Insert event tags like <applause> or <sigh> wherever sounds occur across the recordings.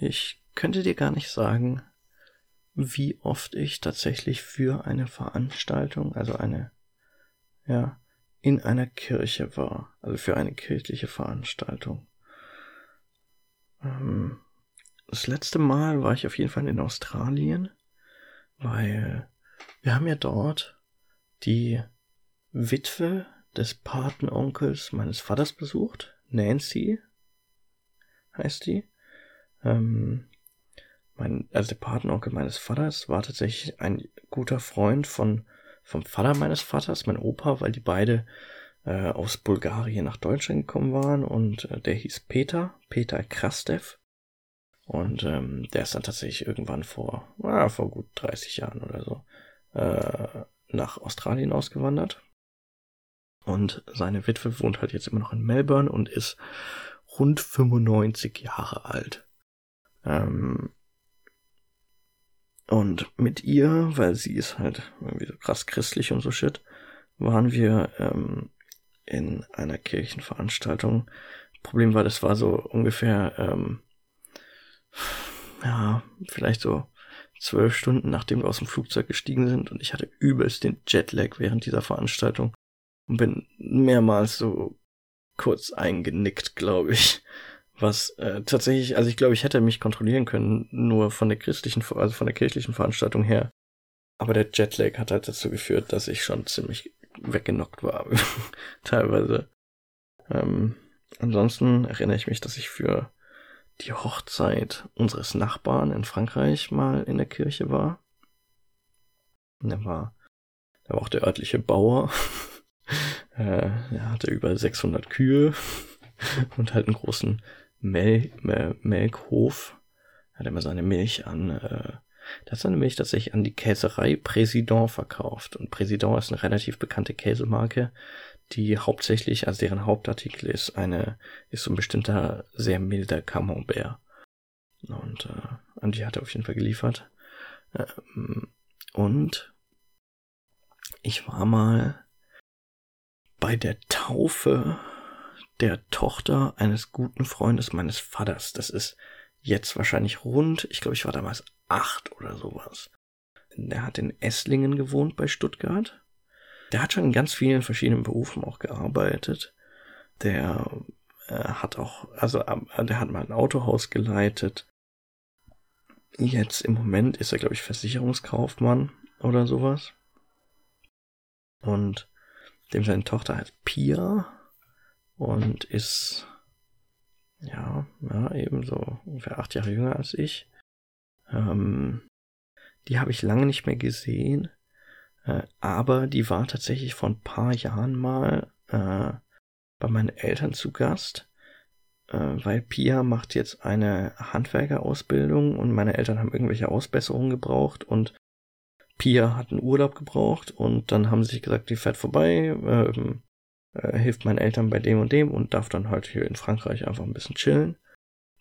ich könnte dir gar nicht sagen, wie oft ich tatsächlich für eine Veranstaltung, also eine, ja, in einer Kirche war, also für eine kirchliche Veranstaltung. Ähm, das letzte Mal war ich auf jeden Fall in Australien, weil wir haben ja dort die Witwe des Patenonkels meines Vaters besucht. Nancy heißt die. Ähm, mein, also der Patenonkel meines Vaters war tatsächlich ein guter Freund von vom Vater meines Vaters, mein Opa, weil die beide äh, aus Bulgarien nach Deutschland gekommen waren und äh, der hieß Peter, Peter Krastev. Und ähm, der ist dann tatsächlich irgendwann vor, ah, vor gut 30 Jahren oder so äh, nach Australien ausgewandert. Und seine Witwe wohnt halt jetzt immer noch in Melbourne und ist rund 95 Jahre alt. Ähm, und mit ihr, weil sie ist halt irgendwie so krass christlich und so shit, waren wir ähm, in einer Kirchenveranstaltung. Problem war, das war so ungefähr, ähm, ja, vielleicht so zwölf Stunden, nachdem wir aus dem Flugzeug gestiegen sind und ich hatte übelst den Jetlag während dieser Veranstaltung und bin mehrmals so kurz eingenickt, glaube ich. Was äh, tatsächlich, also ich glaube, ich hätte mich kontrollieren können, nur von der christlichen, also von der kirchlichen Veranstaltung her. Aber der Jetlag hat halt dazu geführt, dass ich schon ziemlich weggenockt war, <laughs> teilweise. Ähm, ansonsten erinnere ich mich, dass ich für die Hochzeit unseres Nachbarn in Frankreich mal in der Kirche war. Und der war, der war auch der örtliche Bauer. <laughs> äh, er hatte über 600 Kühe <laughs> und halt einen großen Mel Mel Melkhof. Hat immer seine Milch an, äh, der hat seine Milch tatsächlich an die Käserei Président verkauft. Und Président ist eine relativ bekannte Käsemarke, die hauptsächlich, also deren Hauptartikel ist eine, ist so ein bestimmter sehr milder Camembert. Und äh, an die hat er auf jeden Fall geliefert. Ähm, und ich war mal bei der Taufe der Tochter eines guten Freundes meines Vaters. Das ist jetzt wahrscheinlich rund, ich glaube, ich war damals acht oder sowas. Der hat in Esslingen gewohnt bei Stuttgart der hat schon in ganz vielen verschiedenen Berufen auch gearbeitet. Der äh, hat auch, also äh, der hat mal ein Autohaus geleitet. Jetzt im Moment ist er, glaube ich, Versicherungskaufmann oder sowas. Und dem seine Tochter heißt Pia und ist ja, ja, eben so ungefähr acht Jahre jünger als ich. Ähm, die habe ich lange nicht mehr gesehen. Äh, aber die war tatsächlich vor ein paar Jahren mal äh, bei meinen Eltern zu Gast, äh, weil Pia macht jetzt eine Handwerkerausbildung und meine Eltern haben irgendwelche Ausbesserungen gebraucht und Pia hat einen Urlaub gebraucht und dann haben sie sich gesagt, die fährt vorbei, ähm, äh, hilft meinen Eltern bei dem und dem und darf dann halt hier in Frankreich einfach ein bisschen chillen.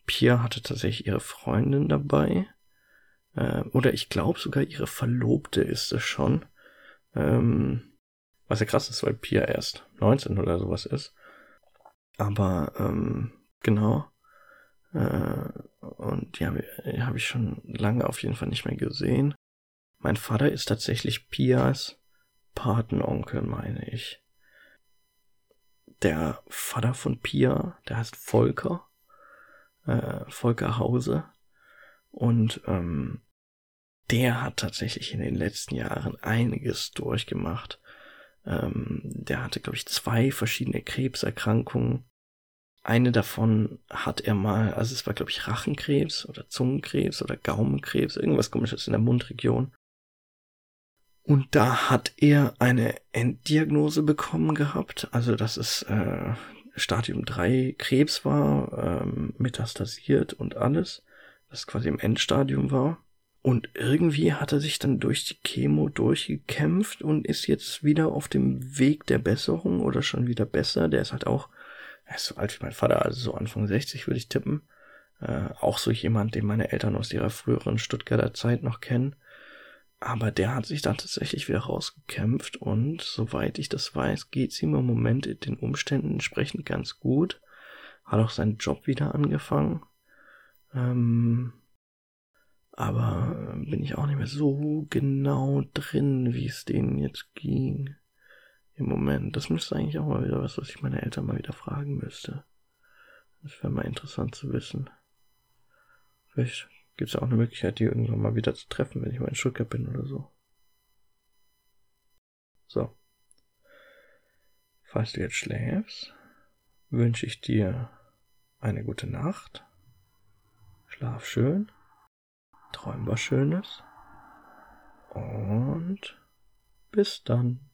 Pia hatte tatsächlich ihre Freundin dabei. Äh, oder ich glaube sogar ihre Verlobte ist es schon. Ähm, was ja krass ist, weil Pia erst 19 oder sowas ist. Aber ähm, genau. Äh, und die habe hab ich schon lange auf jeden Fall nicht mehr gesehen. Mein Vater ist tatsächlich Pias Patenonkel, meine ich. Der Vater von Pia, der heißt Volker. Äh, Volker Hause. Und ähm, der hat tatsächlich in den letzten Jahren einiges durchgemacht. Ähm, der hatte, glaube ich, zwei verschiedene Krebserkrankungen. Eine davon hat er mal, also es war, glaube ich, Rachenkrebs oder Zungenkrebs oder Gaumenkrebs, irgendwas komisches in der Mundregion. Und da hat er eine Enddiagnose bekommen gehabt, also dass es äh, Stadium 3 Krebs war, ähm, metastasiert und alles, das quasi im Endstadium war. Und irgendwie hat er sich dann durch die Chemo durchgekämpft und ist jetzt wieder auf dem Weg der Besserung oder schon wieder besser. Der ist halt auch, er ist so alt wie mein Vater, also so Anfang 60 würde ich tippen. Äh, auch so jemand, den meine Eltern aus ihrer früheren Stuttgarter Zeit noch kennen. Aber der hat sich dann tatsächlich wieder rausgekämpft und soweit ich das weiß, geht's ihm im Moment in den Umständen entsprechend ganz gut. Hat auch seinen Job wieder angefangen. Ähm, aber bin ich auch nicht mehr so genau drin, wie es denen jetzt ging. Im Moment. Das müsste eigentlich auch mal wieder was, was ich meine Eltern mal wieder fragen müsste. Das wäre mal interessant zu wissen. Vielleicht gibt es auch eine Möglichkeit, die irgendwann mal wieder zu treffen, wenn ich mal in Stuttgart bin oder so. So. Falls du jetzt schläfst, wünsche ich dir eine gute Nacht. Schlaf schön. Träum was Schönes. Und bis dann.